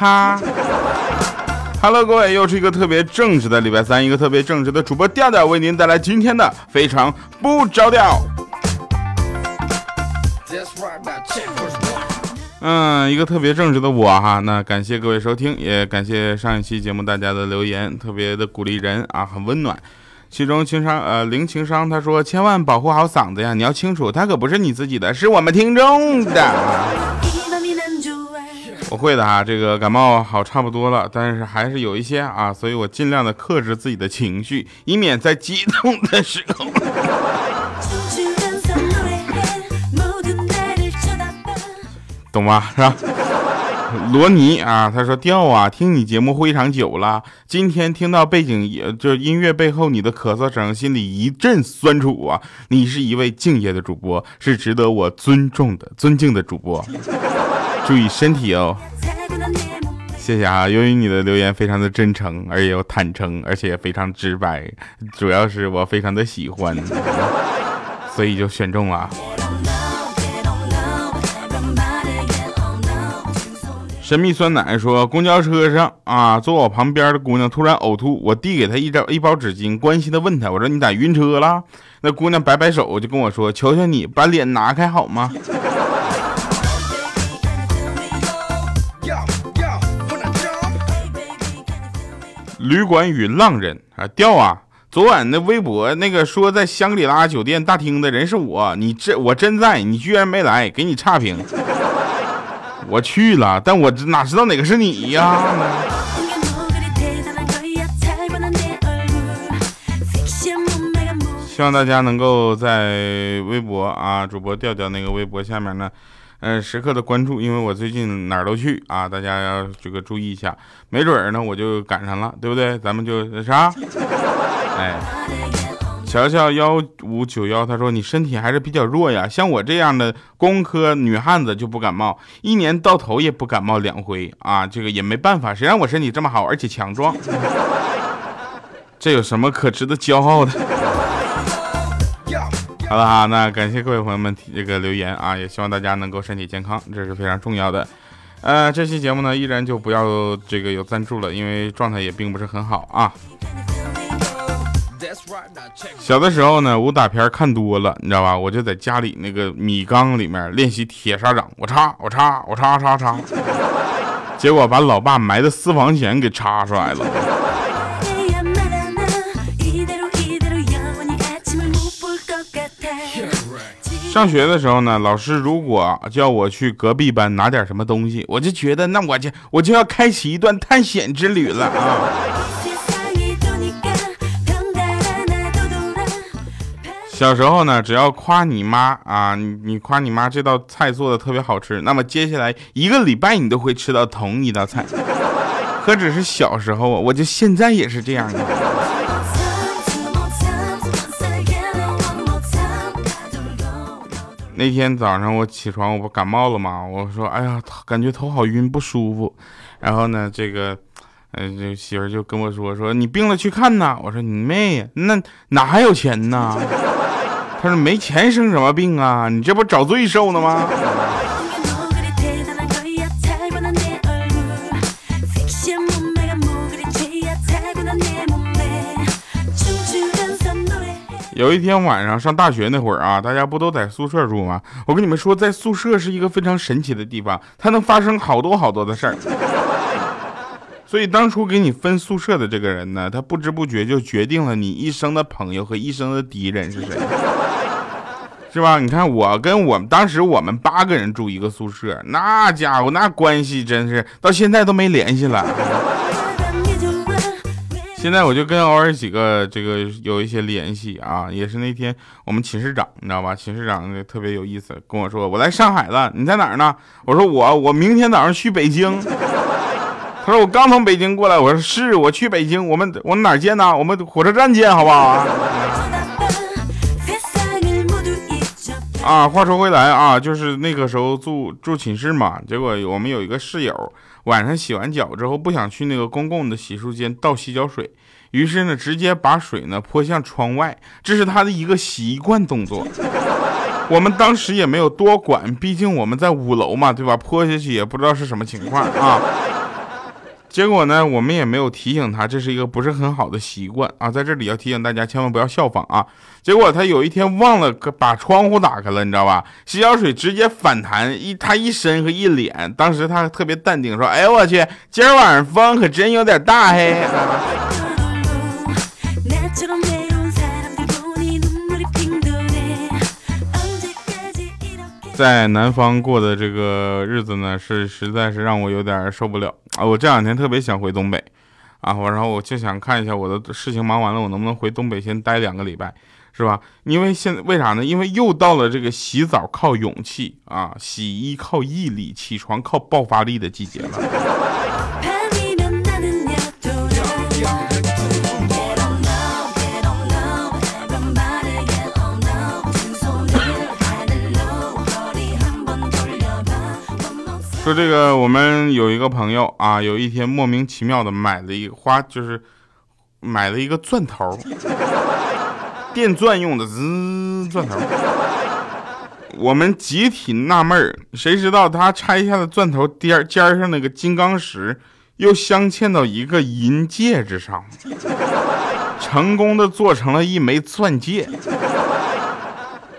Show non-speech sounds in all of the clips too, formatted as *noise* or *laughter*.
哈。Hello，各位，又是一个特别正直的礼拜三，一个特别正直的主播调调为您带来今天的非常不着调。嗯，一个特别正直的我哈，那感谢各位收听，也感谢上一期节目大家的留言，特别的鼓励人啊，很温暖。其中情商呃零情商他说，千万保护好嗓子呀，你要清楚，他可不是你自己的，是我们听众的。我会的哈，这个感冒好差不多了，但是还是有一些啊，所以我尽量的克制自己的情绪，以免在激动的时候。懂吗？是吧？罗尼啊，他说调啊，听你节目非常久了，今天听到背景也就音乐背后你的咳嗽声，心里一阵酸楚啊。你是一位敬业的主播，是值得我尊重的、尊敬的主播。注意身体哦，谢谢啊！由于你的留言非常的真诚，而且又坦诚，而且也非常直白，主要是我非常的喜欢，*laughs* 所以就选中了。神秘酸奶说，公交车上啊，坐我旁边的姑娘突然呕吐，我递给她一张一包纸巾，关心的问她，我说你咋晕车了？那姑娘摆摆手就跟我说，求求你把脸拿开好吗？旅馆与浪人啊，掉啊！昨晚那微博那个说在香格里拉酒店大厅的人是我，你这我真在，你居然没来，给你差评。*laughs* 我去了，但我哪知道哪个是你呀？希望大家能够在微博啊，主播调调那个微博下面呢。嗯，时刻的关注，因为我最近哪儿都去啊，大家要这个注意一下，没准儿呢我就赶上了，对不对？咱们就啥，*laughs* 哎，乔乔幺五九幺，他说你身体还是比较弱呀，像我这样的工科女汉子就不感冒，一年到头也不感冒两回啊，这个也没办法，谁让我身体这么好，而且强壮，*laughs* 这有什么可值得骄傲的？好了哈，那感谢各位朋友们这个留言啊，也希望大家能够身体健康，这是非常重要的。呃，这期节目呢，依然就不要这个有赞助了，因为状态也并不是很好啊。小的时候呢，武打片看多了，你知道吧？我就在家里那个米缸里面练习铁砂掌，我插，我插，我插插插，结果把老爸埋的私房钱给插出来了。上学的时候呢，老师如果叫我去隔壁班拿点什么东西，我就觉得那我就我就要开启一段探险之旅了啊！小时候呢，只要夸你妈啊，你你夸你妈这道菜做的特别好吃，那么接下来一个礼拜你都会吃到同一道菜。何止是小时候啊，我就现在也是这样的。那天早上我起床，我不感冒了嘛？我说，哎呀，感觉头好晕，不舒服。然后呢，这个，呃，这媳妇就跟我说，说你病了去看呐。我说你妹呀，那哪还有钱呢？他说没钱生什么病啊？你这不找罪受呢吗？有一天晚上上大学那会儿啊，大家不都在宿舍住吗？我跟你们说，在宿舍是一个非常神奇的地方，它能发生好多好多的事儿。所以当初给你分宿舍的这个人呢，他不知不觉就决定了你一生的朋友和一生的敌人是谁，是吧？你看我跟我们当时我们八个人住一个宿舍，那家伙那关系真是到现在都没联系了。现在我就跟偶尔几个这个有一些联系啊，也是那天我们寝室长，你知道吧？寝室长特别有意思，跟我说我来上海了，你在哪儿呢？我说我我明天早上去北京。*laughs* 他说我刚从北京过来，我说是我去北京，我们我们哪儿见呢？我们火车站见，好不好？*laughs* 啊，话说回来啊，就是那个时候住住寝室嘛，结果我们有一个室友。晚上洗完脚之后，不想去那个公共的洗漱间倒洗脚水，于是呢，直接把水呢泼向窗外，这是他的一个习惯动作。*laughs* 我们当时也没有多管，毕竟我们在五楼嘛，对吧？泼下去也不知道是什么情况啊。结果呢，我们也没有提醒他，这是一个不是很好的习惯啊，在这里要提醒大家，千万不要效仿啊。结果他有一天忘了把窗户打开了，你知道吧？洗脚水直接反弹，一他一身和一脸，当时他特别淡定说：“哎呦我去，今儿晚上风可真有点大嘿。” *laughs* 在南方过的这个日子呢，是实在是让我有点受不了啊！我这两天特别想回东北，啊，我然后我就想看一下我的事情忙完了，我能不能回东北先待两个礼拜，是吧？因为现在为啥呢？因为又到了这个洗澡靠勇气啊，洗衣靠毅力，起床靠爆发力的季节了。说这个，我们有一个朋友啊，有一天莫名其妙的买了一个花，就是买了一个钻头，*laughs* 电钻用的滋钻头。我们集体纳闷儿，谁知道他拆下的钻头尖尖上那个金刚石，又镶嵌到一个银戒指上，成功的做成了一枚钻戒，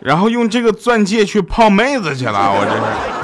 然后用这个钻戒去泡妹子去了，我这是。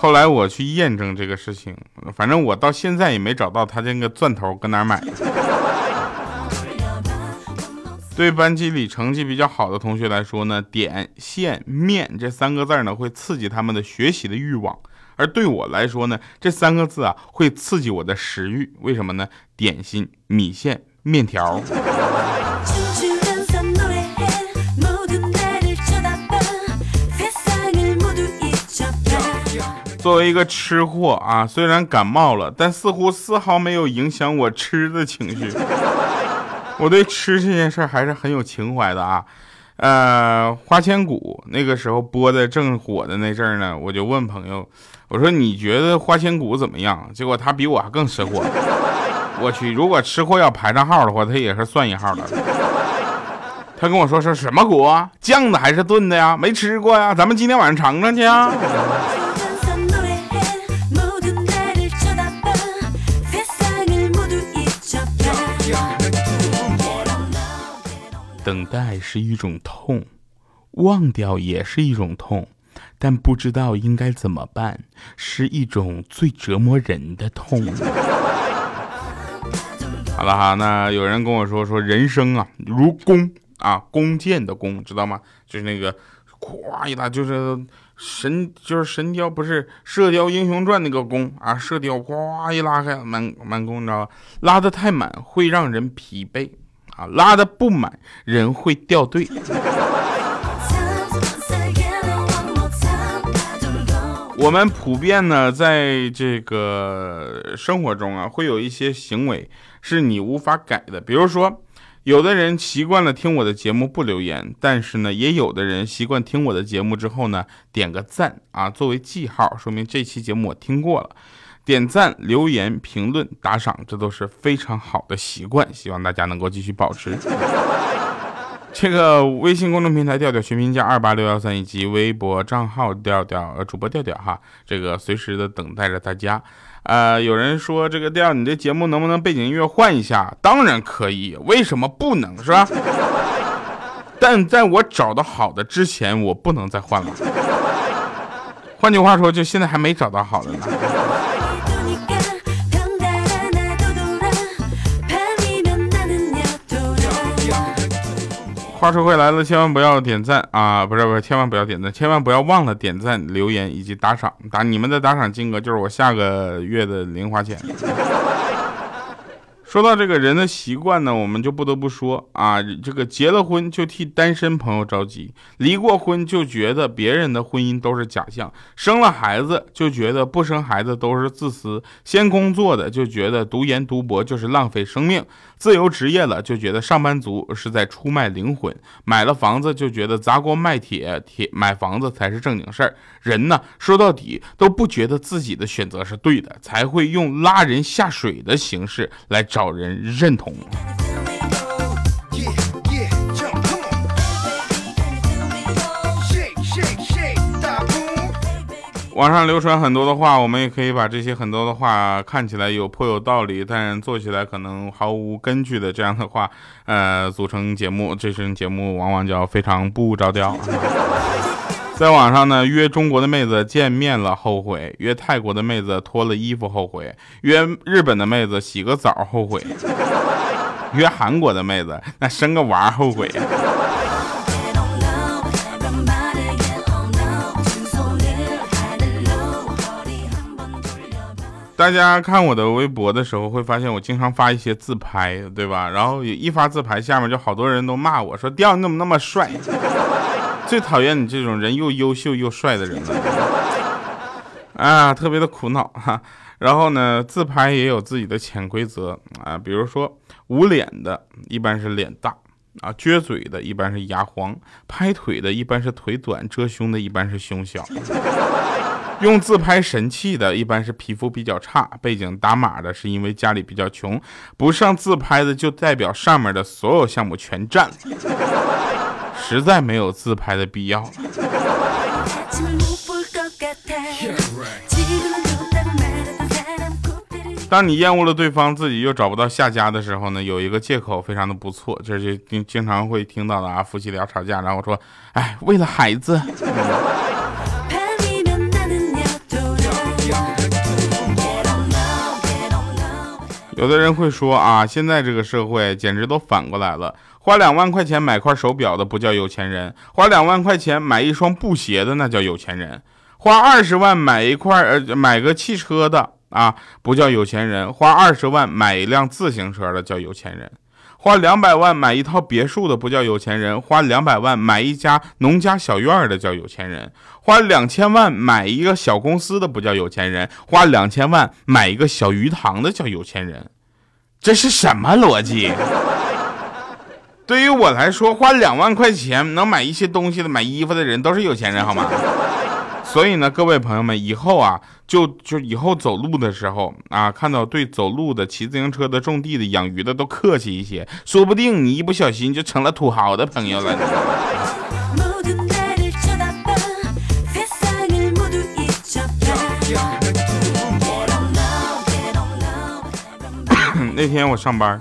后来我去验证这个事情，反正我到现在也没找到他这个钻头搁哪买的。对班级里成绩比较好的同学来说呢，点、线、面这三个字呢会刺激他们的学习的欲望，而对我来说呢，这三个字啊会刺激我的食欲。为什么呢？点心、米线、面条。作为一个吃货啊，虽然感冒了，但似乎丝毫没有影响我吃的情绪。*laughs* 我对吃这件事还是很有情怀的啊。呃，花千骨那个时候播的正火的那阵儿呢，我就问朋友，我说你觉得花千骨怎么样？结果他比我还更吃货。我去，如果吃货要排上号的话，他也是算一号的。他跟我说是什么骨？酱的还是炖的呀？没吃过呀，咱们今天晚上尝尝去啊。等待是一种痛，忘掉也是一种痛，但不知道应该怎么办，是一种最折磨人的痛。*laughs* 好了哈，那有人跟我说说人生啊如弓啊，弓箭的弓，知道吗？就是那个咵一拉，就是神，就是神雕，不是《射雕英雄传》那个弓啊，射雕咵一拉开满满弓，你知道吧？拉的太满会让人疲惫。啊，拉的不满，人会掉队。我们普遍呢，在这个生活中啊，会有一些行为是你无法改的。比如说，有的人习惯了听我的节目不留言，但是呢，也有的人习惯听我的节目之后呢，点个赞啊，作为记号，说明这期节目我听过了。点赞、留言、评论、打赏，这都是非常好的习惯，希望大家能够继续保持。*laughs* 这个微信公众平台调调全拼加二八六幺三以及微博账号调调呃主播调调哈，这个随时的等待着大家。呃，有人说这个调，你这节目能不能背景音乐换一下？当然可以，为什么不能是吧？*laughs* 但在我找到好的之前，我不能再换了。换句话说，就现在还没找到好的呢。话说回来了，千万不要点赞啊！不是不是，千万不要点赞，千万不要忘了点赞、留言以及打赏。打你们的打赏金额就是我下个月的零花钱。*laughs* 说到这个人的习惯呢，我们就不得不说啊，这个结了婚就替单身朋友着急，离过婚就觉得别人的婚姻都是假象，生了孩子就觉得不生孩子都是自私，先工作的就觉得读研读博就是浪费生命，自由职业了就觉得上班族是在出卖灵魂，买了房子就觉得砸锅卖铁铁买房子才是正经事儿。人呢，说到底都不觉得自己的选择是对的，才会用拉人下水的形式来找人认同。网上流传很多的话，我们也可以把这些很多的话看起来有颇有道理，但做起来可能毫无根据的这样的话，呃，组成节目，这身节目往往叫非常不着调。*laughs* 在网上呢，约中国的妹子见面了后悔，约泰国的妹子脱了衣服后悔，约日本的妹子洗个澡后悔，约韩国的妹子那生个娃后悔。大家看我的微博的时候，会发现我经常发一些自拍，对吧？然后一发自拍，下面就好多人都骂我说：“掉你怎么那么帅？” *laughs* 最讨厌你这种人又优秀又帅的人了，*laughs* 啊，特别的苦恼 *laughs* 哈。然后呢，自拍也有自己的潜规则啊，比如说捂脸的一般是脸大啊，撅嘴的一般是牙黄，拍腿的一般是腿短，遮胸的一般是胸小，用自拍神器的一般是皮肤比较差，背景打码的是因为家里比较穷，不上自拍的就代表上面的所有项目全占了。实在没有自拍的必要。当你厌恶了对方，自己又找不到下家的时候呢？有一个借口非常的不错，这是经经常会听到的啊。夫妻俩吵架，然后说：“哎，为了孩子。”有的人会说啊，现在这个社会简直都反过来了。花两万块钱买块手表的不叫有钱人，花两万块钱买一双布鞋的那叫有钱人。花二十万买一块呃买个汽车的啊不叫有钱人，花二十万买一辆自行车的叫有钱人。花两百万买一套别墅的不叫有钱人，花两百万买一家农家小院的叫有钱人。花两千万买一个小公司的不叫有钱人，花两千万买一个小鱼塘的叫有钱人，这是什么逻辑？*laughs* 对于我来说，花两万块钱能买一些东西的、买衣服的人都是有钱人，好吗？所以呢，各位朋友们，以后啊，就就以后走路的时候啊，看到对走路的、骑自行车的、种地的、养鱼的都客气一些，说不定你一不小心就成了土豪的朋友了。*coughs* 那天我上班，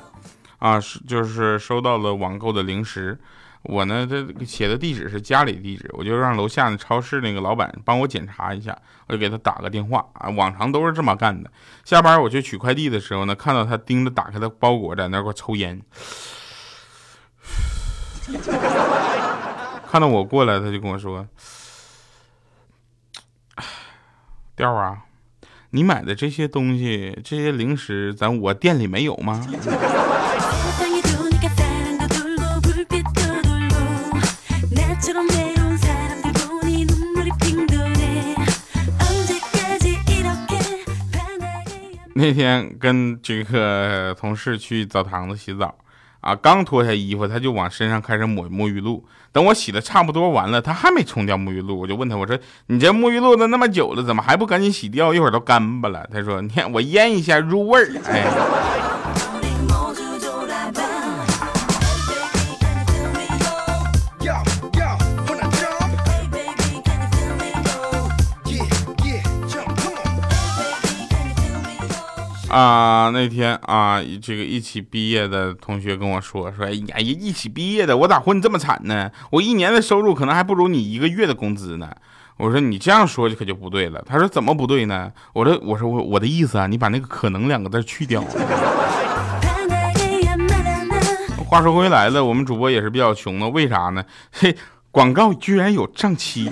啊，是就是收到了网购的零食，我呢这写的地址是家里地址，我就让楼下的超市那个老板帮我检查一下，我就给他打个电话啊，往常都是这么干的。下班我去取快递的时候呢，看到他盯着打开的包裹在那块抽烟，*sighs* 看到我过来，他就跟我说：“ *sighs* 调啊。”你买的这些东西，这些零食，咱我店里没有吗？那天跟这个同事去澡堂子洗澡。啊，刚脱下衣服，他就往身上开始抹沐浴露。等我洗的差不多完了，他还没冲掉沐浴露，我就问他，我说：“你这沐浴露都那么久了，怎么还不赶紧洗掉？一会儿都干巴了。”他说：“你看我腌一下入味儿。”哎。啊，那天啊，这个一起毕业的同学跟我说说，哎呀，一起毕业的，我咋混这么惨呢？我一年的收入可能还不如你一个月的工资呢。我说你这样说就可就不对了。他说怎么不对呢？我说我说我我的意思啊，你把那个可能两个字去掉。*laughs* 话说回来了，我们主播也是比较穷的，为啥呢？嘿，广告居然有账期。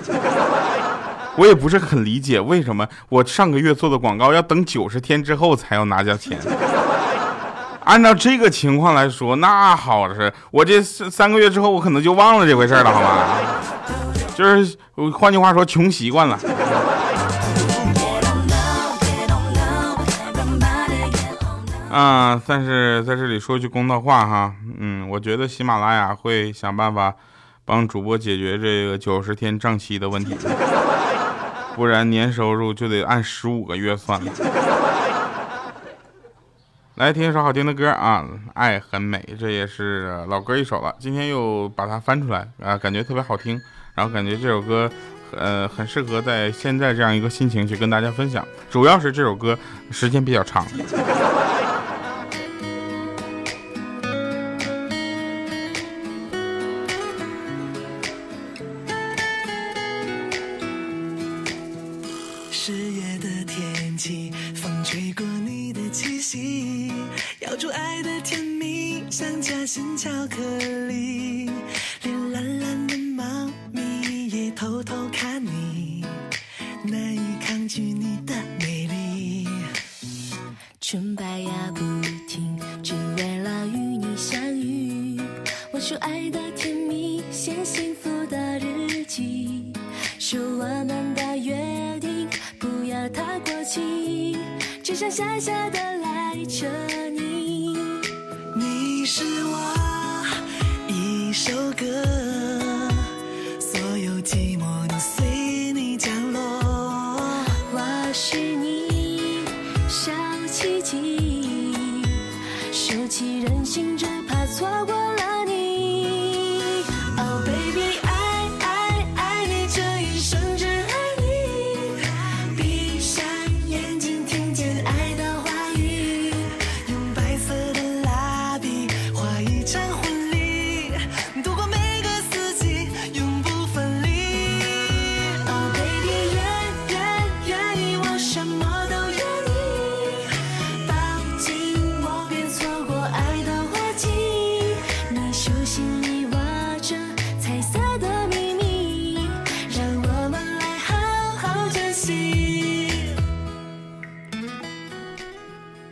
我也不是很理解为什么我上个月做的广告要等九十天之后才要拿下钱 *laughs* 按照这个情况来说，那好是，我这三三个月之后，我可能就忘了这回事了，好吗？就是换句话说，穷习惯了。啊，但是在这里说句公道话哈，嗯，我觉得喜马拉雅会想办法帮主播解决这个九十天账期的问题，不然年收入就得按十五个月算了。来听一首好听的歌啊，《爱很美》，这也是老歌一首了。今天又把它翻出来啊，感觉特别好听，然后感觉这首歌，呃，很适合在现在这样一个心情去跟大家分享。主要是这首歌时间比较长。偷偷看你。收起任性，只怕错过了。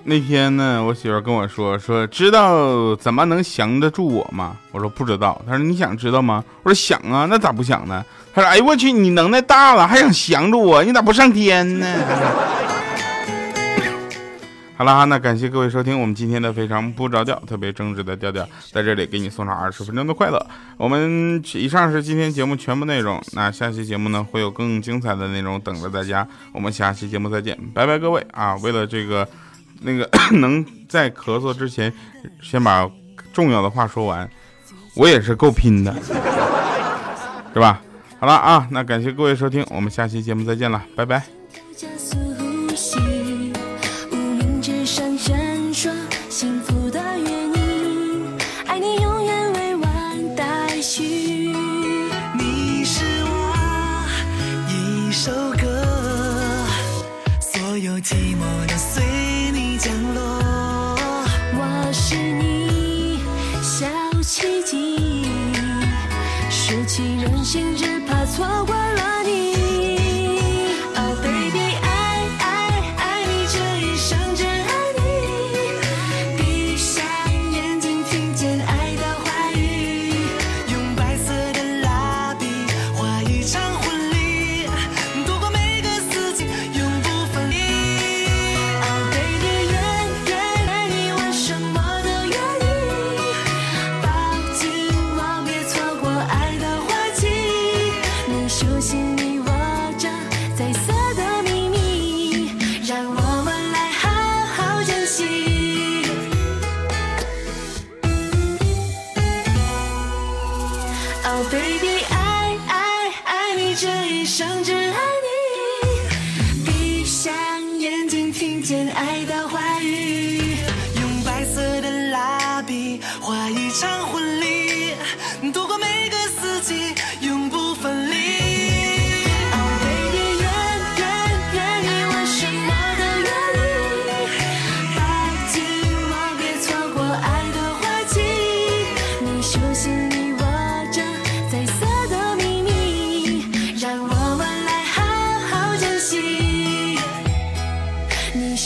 那天呢，我媳妇跟我说说，知道怎么能降得住我吗？我说不知道。她说你想知道吗？我说想啊，那咋不想呢？她说哎呦我去，你能耐大了，还想降住我？你咋不上天呢？*laughs* 好了哈，那感谢各位收听我们今天的非常不着调、特别正直的调调，在这里给你送上二十分钟的快乐。我们以上是今天节目全部内容，那下期节目呢会有更精彩的内容等着大家。我们下期节目再见，拜拜各位啊！为了这个。那个 *clears throat* 能在咳嗽之前先把重要的话说完，我也是够拼的，是吧？好了啊，那感谢各位收听，我们下期节目再见了，拜拜。baby，爱爱爱你这一生。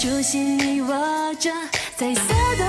手心里握着彩色的。